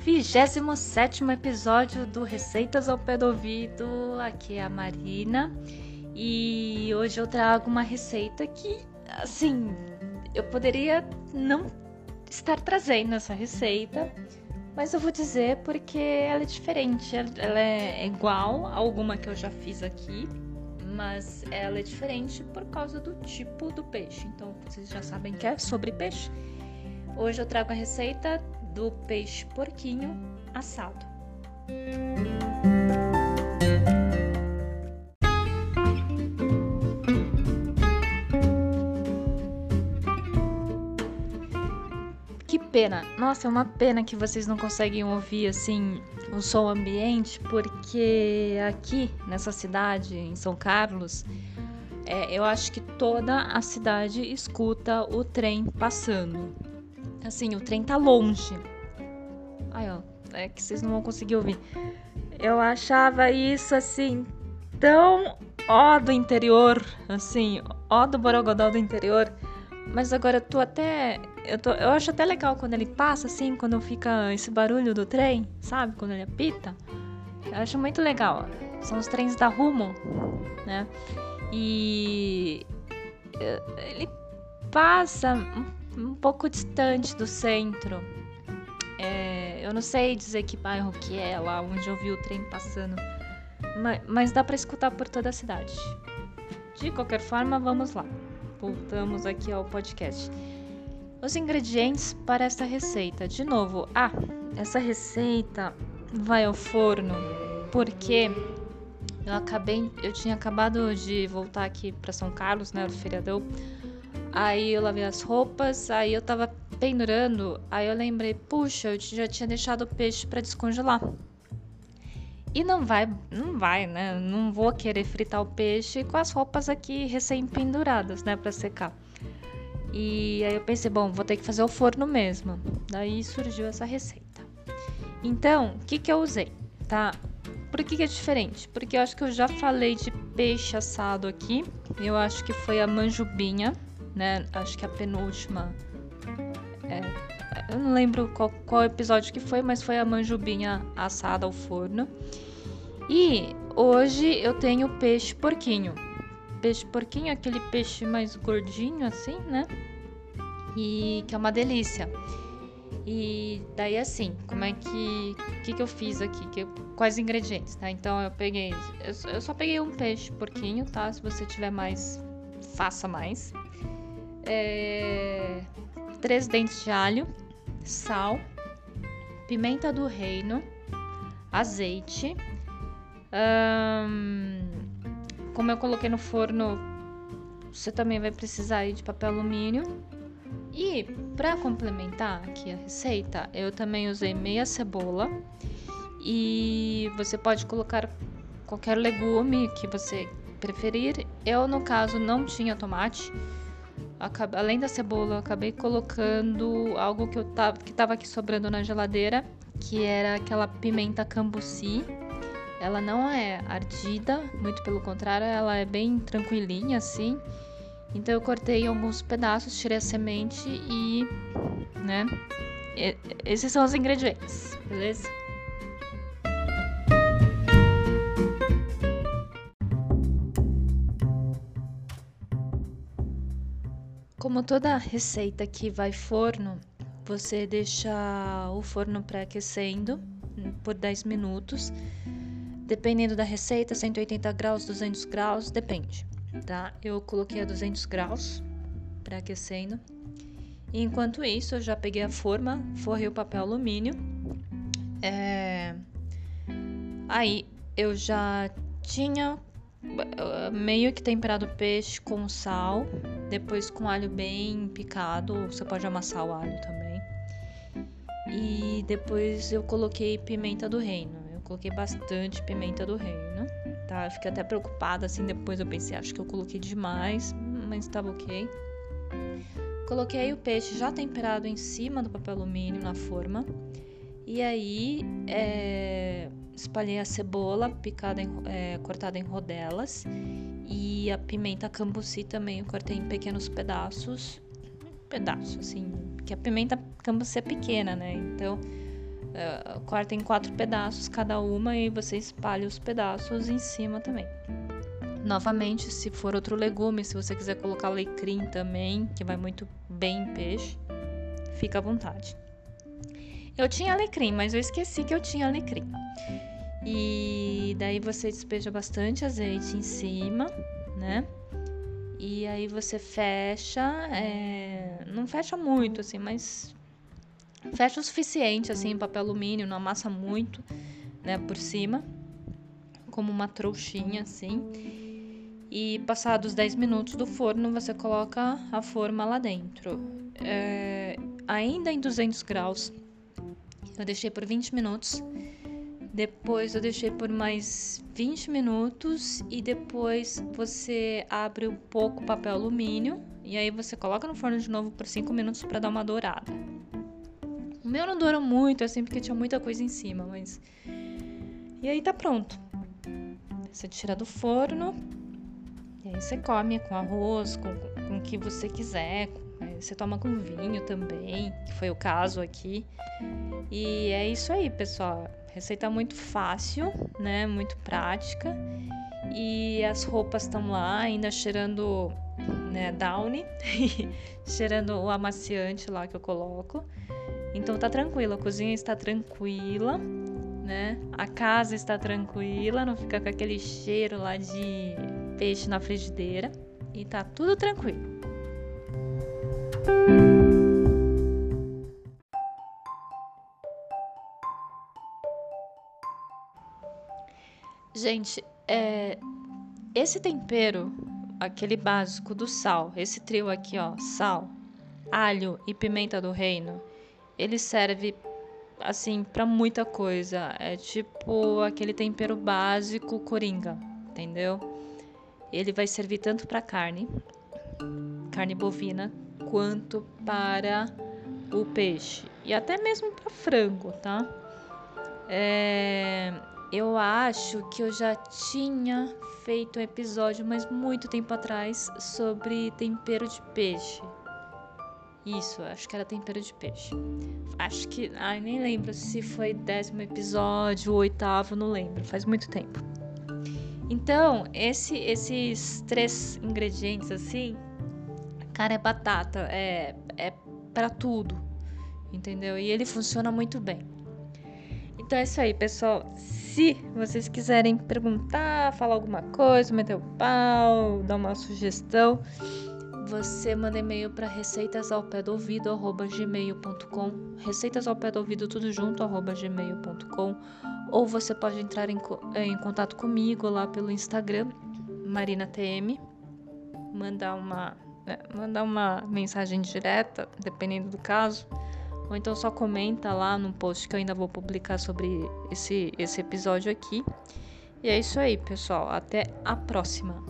27 episódio do Receitas ao Pé do Ouvido. Aqui é a Marina e hoje eu trago uma receita que, assim, eu poderia não estar trazendo essa receita, mas eu vou dizer porque ela é diferente. Ela é igual a alguma que eu já fiz aqui, mas ela é diferente por causa do tipo do peixe. Então vocês já sabem que é sobre peixe. Hoje eu trago a receita do peixe porquinho assado. Que pena! Nossa, é uma pena que vocês não conseguem ouvir assim o som ambiente, porque aqui nessa cidade, em São Carlos, é, eu acho que toda a cidade escuta o trem passando. Assim, o trem tá longe. Aí, ó, é que vocês não vão conseguir ouvir. Eu achava isso assim tão ó do interior, assim, ó do Borogodó do interior. Mas agora eu tô até. Eu, tô, eu acho até legal quando ele passa, assim, quando fica esse barulho do trem, sabe? Quando ele apita. Eu acho muito legal. São os trens da Rumo, né? E. Ele passa um pouco distante do centro. É, eu não sei dizer que bairro que é lá onde eu vi o trem passando, mas, mas dá para escutar por toda a cidade. De qualquer forma, vamos lá. Voltamos aqui ao podcast. Os ingredientes para esta receita. De novo, ah, essa receita vai ao forno porque eu acabei, eu tinha acabado de voltar aqui para São Carlos, né, no feriadão. Aí eu lavei as roupas, aí eu tava pendurando, aí eu lembrei, puxa, eu já tinha deixado o peixe para descongelar. E não vai, não vai, né? Não vou querer fritar o peixe com as roupas aqui recém penduradas, né, para secar. E aí eu pensei, bom, vou ter que fazer o forno mesmo. Daí surgiu essa receita. Então, o que que eu usei, tá? Por que, que é diferente? Porque eu acho que eu já falei de peixe assado aqui. Eu acho que foi a manjubinha, né? Acho que a penúltima. É, eu não lembro qual, qual episódio que foi, mas foi a manjubinha assada ao forno. E hoje eu tenho peixe porquinho. Peixe porquinho, é aquele peixe mais gordinho assim, né? E que é uma delícia. E daí assim, como é que que, que eu fiz aqui? Que, quais ingredientes, tá? Então eu peguei, eu, eu só peguei um peixe porquinho, tá? Se você tiver mais, faça mais é, três dentes de alho, sal, pimenta do reino, azeite. Hum, como eu coloquei no forno, você também vai precisar de papel alumínio. E para complementar aqui a receita, eu também usei meia cebola e você pode colocar qualquer legume que você preferir. Eu no caso não tinha tomate, além da cebola, acabei colocando algo que eu tava, que tava aqui sobrando na geladeira, que era aquela pimenta cambuci. Ela não é ardida, muito pelo contrário, ela é bem tranquilinha assim. Então eu cortei alguns pedaços, tirei a semente e, né? esses são os ingredientes, beleza? Como toda receita que vai forno, você deixa o forno pré-aquecendo por 10 minutos. Dependendo da receita, 180 graus, 200 graus, depende, tá? Eu coloquei a 200 graus pré-aquecendo. Enquanto isso, eu já peguei a forma, forrei o papel alumínio. É... Aí eu já tinha meio que temperado o peixe com sal, depois com alho bem picado, você pode amassar o alho também. E depois eu coloquei pimenta do reino. Eu coloquei bastante pimenta do reino, tá? Eu fiquei até preocupada assim, depois eu pensei, acho que eu coloquei demais, mas estava ok. Coloquei o peixe já temperado em cima do papel alumínio na forma. E aí, é, espalhei a cebola picada, em, é, cortada em rodelas e a pimenta cambuci também eu cortei em pequenos pedaços, pedaços assim, que a pimenta cambuci é pequena, né? Então Uh, corta em quatro pedaços cada uma e você espalha os pedaços em cima também. Novamente, se for outro legume, se você quiser colocar alecrim também, que vai muito bem em peixe, fica à vontade. Eu tinha alecrim, mas eu esqueci que eu tinha alecrim. E daí você despeja bastante azeite em cima, né? E aí você fecha, é... não fecha muito assim, mas fecha o suficiente assim, papel alumínio, não amassa muito, né, por cima, como uma trouxinha assim. E passados 10 minutos do forno, você coloca a forma lá dentro. É... ainda em 200 graus. Eu deixei por 20 minutos depois eu deixei por mais 20 minutos e depois você abre um pouco o papel alumínio e aí você coloca no forno de novo por 5 minutos para dar uma dourada. O meu não dourou muito, assim, porque tinha muita coisa em cima, mas. E aí tá pronto. Você tira do forno e aí você come com arroz, com, com o que você quiser, você toma com vinho também, que foi o caso aqui. E é isso aí, pessoal. Receita muito fácil, né? Muito prática. E as roupas estão lá, ainda cheirando né, Downy, cheirando o amaciante lá que eu coloco. Então tá tranquilo, a cozinha está tranquila, né? A casa está tranquila, não fica com aquele cheiro lá de peixe na frigideira. E tá tudo tranquilo. Gente, é, esse tempero, aquele básico do sal, esse trio aqui, ó, sal, alho e pimenta do reino, ele serve assim para muita coisa. É tipo aquele tempero básico coringa, entendeu? Ele vai servir tanto para carne, carne bovina, quanto para o peixe e até mesmo para frango, tá? É, eu acho que eu já tinha feito um episódio, mas muito tempo atrás, sobre tempero de peixe. Isso, acho que era tempero de peixe. Acho que. Ai, nem lembro se foi décimo episódio, oitavo, não lembro. Faz muito tempo. Então, esse, esses três ingredientes assim, cara, é batata, é, é para tudo, entendeu? E ele funciona muito bem. Então é isso aí, pessoal. Se vocês quiserem perguntar, falar alguma coisa, meter o pau, dar uma sugestão, você manda e-mail para receitas ao pé do ouvido, gmail.com, receitas ao pé do ouvido, tudo junto, arroba gmail.com, ou você pode entrar em, em contato comigo lá pelo Instagram, MarinaTM, mandar uma, né, mandar uma mensagem direta, dependendo do caso, ou então só comenta lá no post que eu ainda vou publicar sobre esse, esse episódio aqui. E é isso aí, pessoal. Até a próxima!